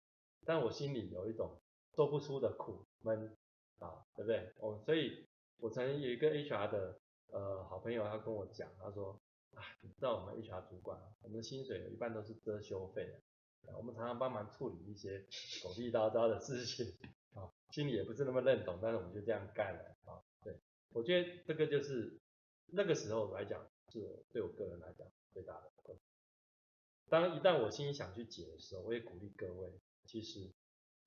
但我心里有一种说不出的苦闷啊，对不对？我，所以我曾经有一个 HR 的。呃，好朋友他跟我讲，他说，啊，你知道我们 HR 主管，我们薪水有一半都是遮羞费的，我们常常帮忙处理一些狗屁叨叨的事情，啊，心里也不是那么认同，但是我们就这样干了，啊，我觉得这个就是那个时候来讲，是我对我个人来讲最大的困难。当，一旦我心里想去解的时候，我也鼓励各位，其实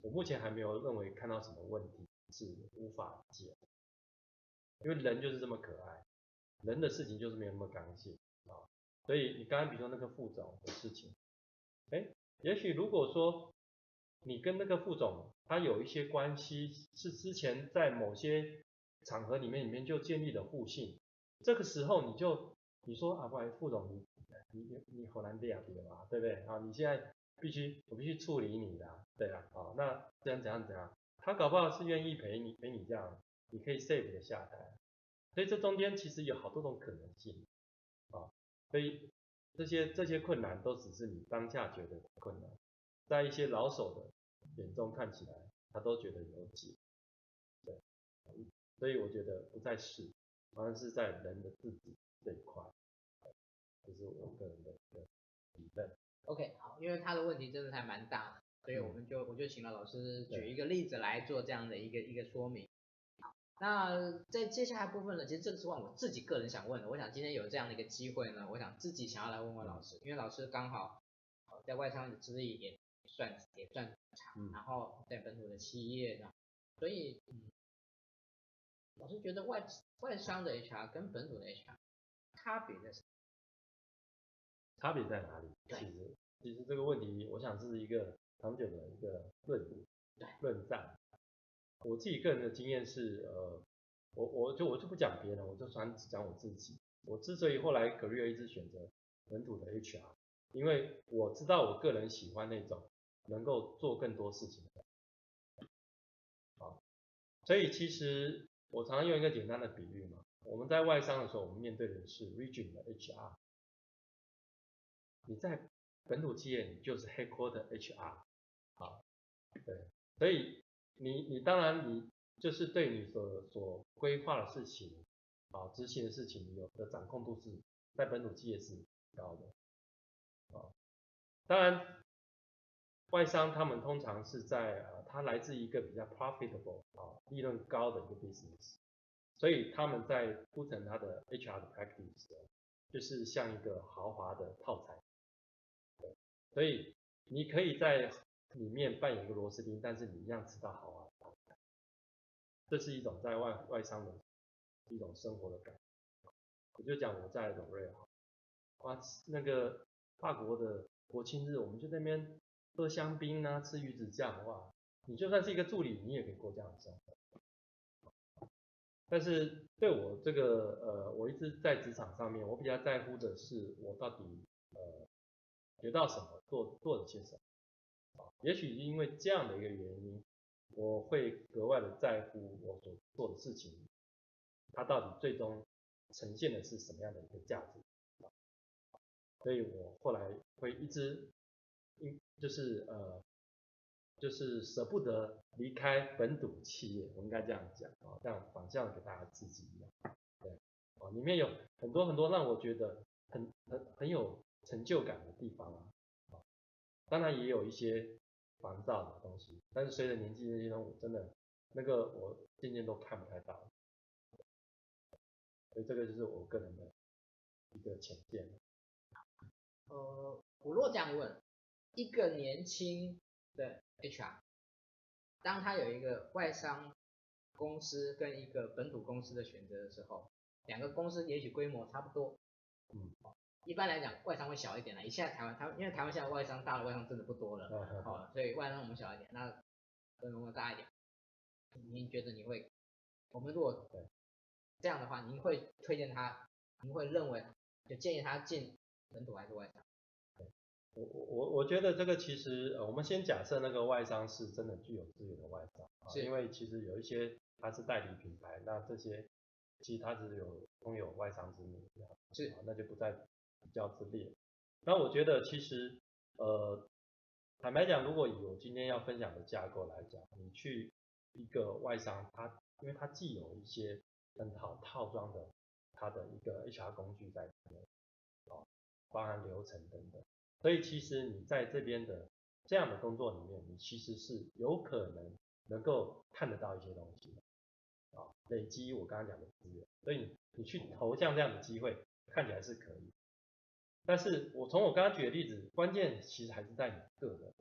我目前还没有认为看到什么问题是无法解，因为人就是这么可爱。人的事情就是没有那么刚性啊，所以你刚刚比如说那个副总的事情，哎，也许如果说你跟那个副总他有一些关系，是之前在某些场合里面里面就建立了互信，这个时候你就你说啊，不好，副总你你你你好难对啊，对吧？对不对？啊，你现在必须我必须处理你的，对啊，啊，那这样怎样怎样，他搞不好是愿意陪你陪你这样，你可以 save 的下单。所以这中间其实有好多种可能性，啊，所以这些这些困难都只是你当下觉得困难，在一些老手的眼中看起来，他都觉得有解，所以我觉得不在事，反而是在人的自己这一块，这是我个人的一个理论。OK，好，因为他的问题真的还蛮大的，所以我们就我就请了老师举一个例子来做这样的一个一个说明。那在接下来部分呢，其实这个是我自己个人想问的。我想今天有这样的一个机会呢，我想自己想要来问问老师，因为老师刚好在外商的资历也算也算长，然后在本土的企业这样，所以嗯，老师觉得外外商的 HR 跟本土的 HR 差别在什么？差别在哪里？其实其实这个问题，我想是一个长久的一个论论战。我自己个人的经验是，呃，我我就我就不讲别人，我就专只讲我自己。我之所以后来 career 一直选择本土的 HR，因为我知道我个人喜欢那种能够做更多事情的所以其实我常常用一个简单的比喻嘛，我们在外商的时候，我们面对的是 region 的 HR，你在本土企业，你就是 headquarter HR，啊，对，所以。你你当然你就是对你所所规划的事情啊，执行的事情，有的掌控度是在本土企业是高的啊。当然，外商他们通常是在呃，它来自一个比较 profitable 啊，利润高的一个 business，所以他们在铺陈他的 HR 的 practice，就是像一个豪华的套餐。所以你可以在。里面扮演一个螺丝钉，但是你一样知道好啊，这是一种在外外商的一种生活的感觉。我就讲我在荣瑞啊，哇，那个法国的国庆日，我们就在那边喝香槟啊，吃鱼子酱，哇，你就算是一个助理，你也可以过这样的生活。但是对我这个呃，我一直在职场上面，我比较在乎的是我到底呃学到什么，做做了些什么。也许因为这样的一个原因，我会格外的在乎我所做的事情，它到底最终呈现的是什么样的一个价值。所以我后来会一直，就是呃，就是舍不得离开本土企业，我应该这样讲啊，这样反向给大家刺激一样。对，啊，里面有很多很多让我觉得很很很有成就感的地方啊，当然也有一些。烦躁的东西，但是随着年纪的增长，我真的那个我渐渐都看不太到了，所以这个就是我个人的一个浅见。呃，我若这样问，一个年轻的 HR，当他有一个外商公司跟一个本土公司的选择的时候，两个公司也许规模差不多，嗯，一般来讲外商会小一点了。以现在台湾，台因为台湾现在外商大的外商真的不多了，好、嗯，所以外商我们小一点，那规模大一点。您觉得你会，我们如果这样的话，您会推荐他，您会认为就建议他进本土还是外商？我我我我觉得这个其实，呃，我们先假设那个外商是真的具有资源的外商，是因为其实有一些它是代理品牌，那这些其实它是有拥有外商之名，是，那就不在比较之列。那我觉得其实，呃，坦白讲，如果以我今天要分享的架构来讲，你去一个外商，它因为它既有一些很好套装的它的一个 HR 工具在里面，啊，包含流程等等。所以其实你在这边的这样的工作里面，你其实是有可能能够看得到一些东西的啊，累积我刚刚讲的资源。所以你你去投像这样的机会，看起来是可以。但是我从我刚刚举的例子，关键其实还是在你个人。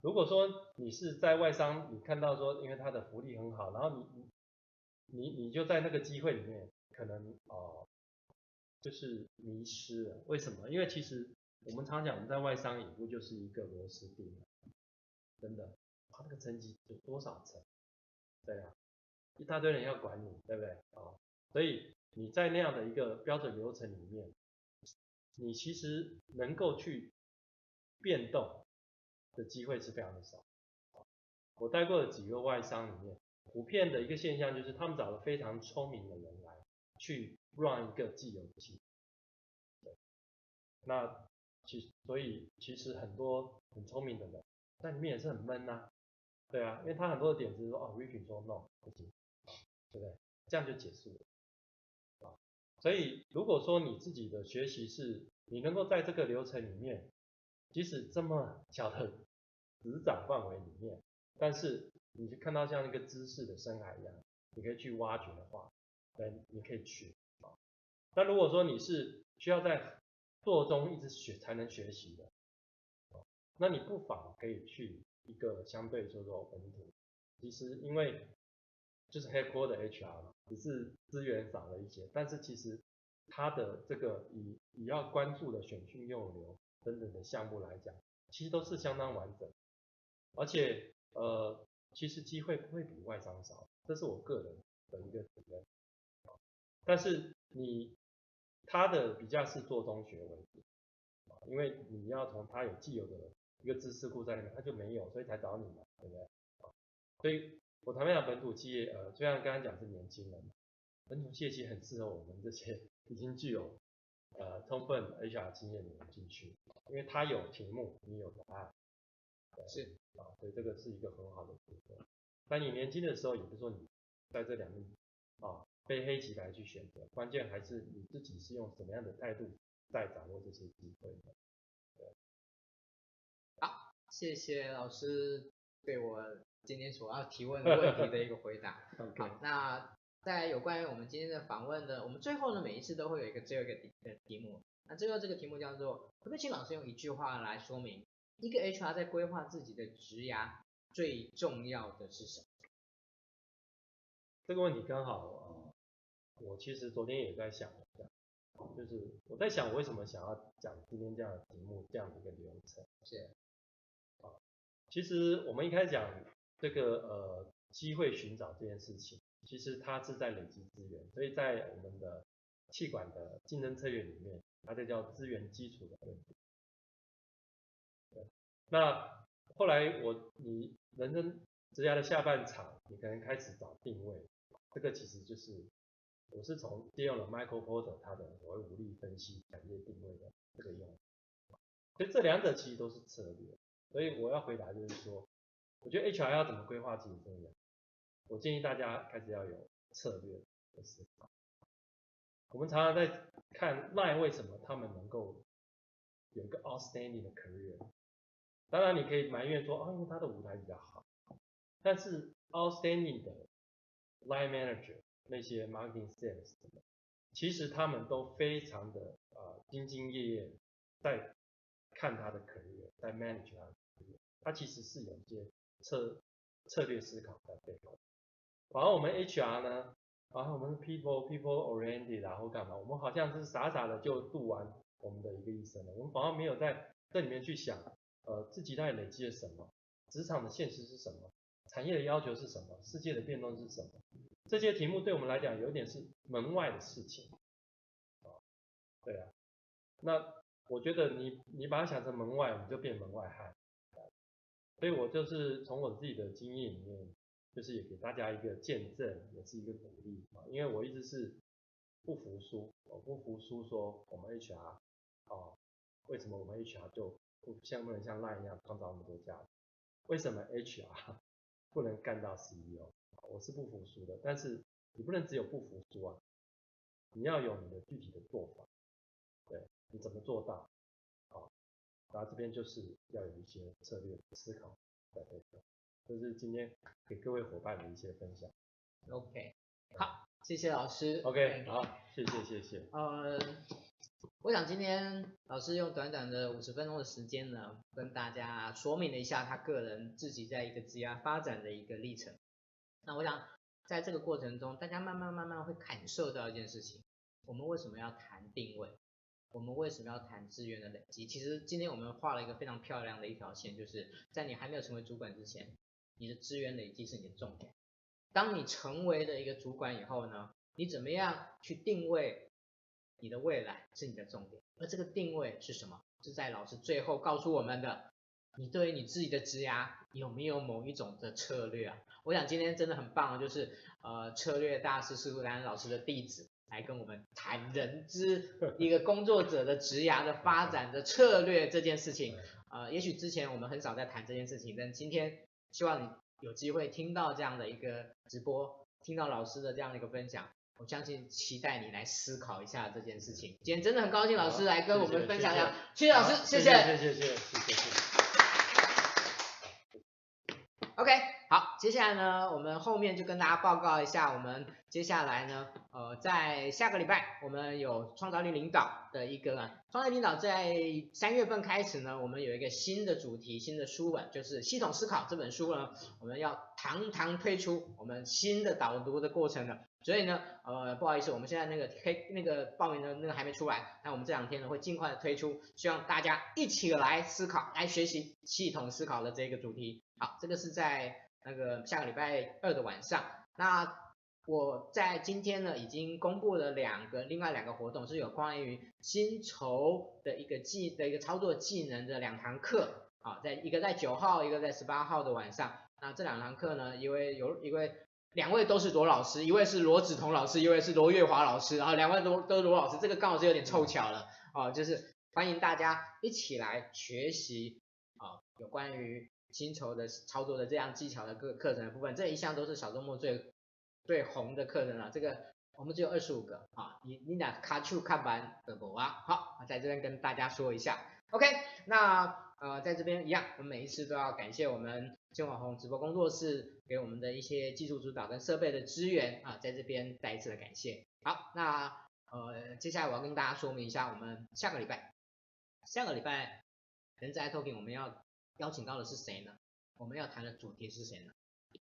如果说你是在外商，你看到说因为他的福利很好，然后你你你你就在那个机会里面，可能哦、就是迷失了。为什么？因为其实。我们常讲，我们在外商也不就是一个螺丝钉，真的，他那个层级有多少层？对啊，一大堆人要管你，对不对？啊，所以你在那样的一个标准流程里面，你其实能够去变动的机会是非常的少。我带过的几个外商里面，普遍的一个现象就是，他们找了非常聪明的人来去 run 一个既有的系。对，那。其所以其实很多很聪明的人在里面也是很闷呐、对啊，因为他很多的点子说哦，Ricky 说 no 不行，对不对？这样就结束了啊。所以如果说你自己的学习是你能够在这个流程里面，即使这么小的执掌范围里面，但是你就看到像一个知识的深海一样，你可以去挖掘的话，对，你可以去啊。但如果说你是需要在做中一直学才能学习的，那你不妨可以去一个相对说说本土，其实因为就是 headquarter HR 嘛，只是资源少了一些，但是其实它的这个以以要关注的选训用流等等的项目来讲，其实都是相当完整，而且呃其实机会不会比外商少，这是我个人的一个体验，但是你。他的比较是做中学为主，因为你要从他有既有的一个知识库在里面，他就没有，所以才找你嘛，对不对？所以我谈不讲本土企业，呃，虽然刚刚讲是年轻人，本土企业其实很适合我们这些 *laughs* 已经具有呃充分 HR 经验的人进去，因为他有题目，你有答案，是啊，所以这个是一个很好的组合。但你年轻的时候，也不是说你在这两面啊。非黑即白去选择，关键还是你自己是用什么样的态度在掌握这些机会的。对，好，谢谢老师对我今天所要提问的问题的一个回答。*laughs* 好，那在有关于我们今天的访问的，我们最后呢，每一次都会有一个最后一个题的题目。那最后这个题目叫做，可不可以请老师用一句话来说明一个 HR 在规划自己的职涯最重要的是什么？这个问题刚好。我其实昨天也在想一下，就是我在想我为什么想要讲今天这样的题目，这样的一个流程。是啊，其实我们一开始讲这个呃机会寻找这件事情，其实它是在累积资源，所以在我们的气管的竞争策略里面，它这叫资源基础的问题。对，那后来我你人生职涯的下半场，你可能开始找定位，这个其实就是。我是从借用了 Michael Porter 他的所谓五力分析产业定位的这个用，所以这两者其实都是策略。所以我要回答就是说，我觉得 HR 要怎么规划自己重要。我建议大家开始要有策略的思考。我们常常在看 Line 为什么他们能够有一个 outstanding 的 career。当然你可以埋怨说啊，因为他的舞台比较好。但是 outstanding 的 Line Manager。那些 marketing sales，其实他们都非常的呃兢兢业业，在看他的潜力在 manage 他的潜力他其实是有一些策策略思考在背后。然后我们 HR 呢，啊，我们 people people oriented，然后干嘛？我们好像是傻傻的就度完我们的一个一生了，我们反而没有在这里面去想，呃，自己到底累积了什么，职场的现实是什么，产业的要求是什么，世界的变动是什么？这些题目对我们来讲有点是门外的事情，啊，对啊，那我觉得你你把它想成门外，你就变门外汉。所以我就是从我自己的经验里面，就是也给大家一个见证，也是一个鼓励啊。因为我一直是不服输，我不服输，说我们 HR 啊，为什么我们 HR 就不像不能像 LINE 一样创造那么多价值？为什么 HR 不能干到 CEO？我是不服输的，但是你不能只有不服输啊，你要有你的具体的做法，对，你怎么做到？然后这边就是要有一些策略思考在这边，这是今天给各位伙伴的一些分享。OK，好，谢谢老师。OK，好，谢谢谢谢。呃，我想今天老师用短短的五十分钟的时间呢，跟大家说明了一下他个人自己在一个职业发展的一个历程。那我想在这个过程中，大家慢慢慢慢会感受到一件事情，我们为什么要谈定位？我们为什么要谈资源的累积？其实今天我们画了一个非常漂亮的一条线，就是在你还没有成为主管之前，你的资源累积是你的重点。当你成为了一个主管以后呢，你怎么样去定位你的未来是你的重点。而这个定位是什么？是在老师最后告诉我们的。你对于你自己的职涯有没有某一种的策略啊？我想今天真的很棒，就是呃策略大师司徒丹老师的弟子。来跟我们谈人资一个工作者的职涯的发展的策略这件事情，呃，也许之前我们很少在谈这件事情，但今天希望你有机会听到这样的一个直播，听到老师的这样的一个分享，我相信期待你来思考一下这件事情。今天真的很高兴老师来跟我们分享一下，谢谢，老师，谢谢，谢谢，谢谢，谢谢，谢谢，谢谢。OK。好，接下来呢，我们后面就跟大家报告一下，我们接下来呢，呃，在下个礼拜，我们有创造力领导的一个创造力领导，在三月份开始呢，我们有一个新的主题，新的书本，就是系统思考这本书呢，我们要堂堂推出我们新的导读的过程了。所以呢，呃，不好意思，我们现在那个黑那个报名的那个还没出来，那我们这两天呢会尽快的推出，希望大家一起来思考，来学习系统思考的这个主题。好，这个是在。那个下个礼拜二的晚上，那我在今天呢已经公布了两个，另外两个活动是有关于薪酬的一个技的一个操作技能的两堂课啊，在一个在九号，一个在十八号的晚上。那这两堂课呢，一位有一位两位都是罗老师，一位是罗子彤老师，一位是罗月华老师，然后两位都都是罗老师，这个刚好是有点凑巧了啊，就是欢迎大家一起来学习啊，有关于。薪酬的操作的这样技巧的课课程的部分，这一项都是小周末最最红的课程了。这个我们只有二十五个啊，你你俩卡去看完的不啊？好，在这边跟大家说一下。OK，那呃在这边一样，我们每一次都要感谢我们金网红直播工作室给我们的一些技术指导跟设备的资源啊，在这边再一次的感谢。好，那呃接下来我要跟大家说明一下，我们下个礼拜下个礼拜人资 iTalking 我们要。邀请到的是谁呢？我们要谈的主题是谁呢？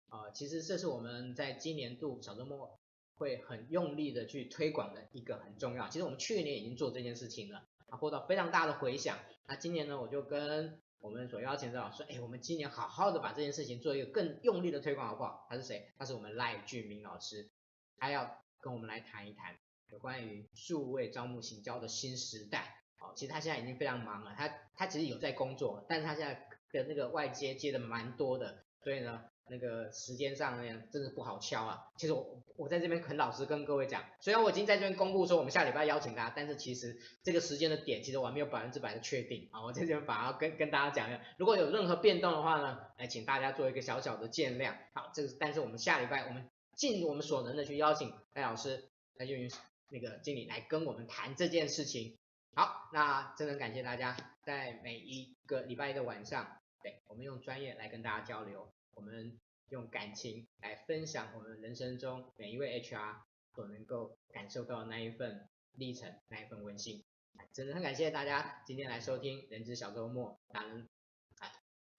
啊、呃，其实这是我们在今年度小周末会很用力的去推广的一个很重要。其实我们去年已经做这件事情了，啊，获得非常大的回响。那今年呢，我就跟我们所邀请的老师，哎，我们今年好好的把这件事情做一个更用力的推广，好不好？他是谁？他是我们赖俊明老师，他要跟我们来谈一谈有关于数位招募行销的新时代。哦，其实他现在已经非常忙了，他他其实有在工作，但是他现在。的那个外接接的蛮多的，所以呢，那个时间上呢，真的不好敲啊。其实我我在这边很老实跟各位讲，虽然我已经在这边公布说我们下礼拜邀请大家，但是其实这个时间的点，其实我还没有百分之百的确定啊。我在这边反而跟跟大家讲一下，如果有任何变动的话呢，来请大家做一个小小的见谅。好，这个但是我们下礼拜我们尽我们所能的去邀请赖老师，赖俊云那个经理来跟我们谈这件事情。好，那真的感谢大家在每一个礼拜一的晚上，对，我们用专业来跟大家交流，我们用感情来分享我们人生中每一位 HR 所能够感受到的那一份历程，那一份温馨。真的很感谢大家今天来收听人之小周末达人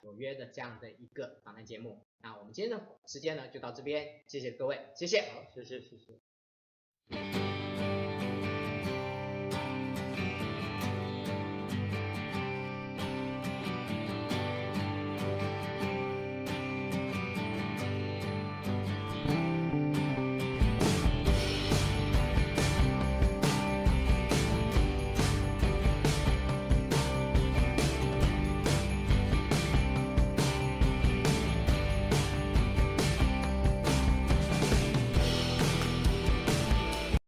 有约的这样的一个访谈节目。那我们今天的时间呢就到这边，谢谢各位，谢谢，好，谢谢，谢谢。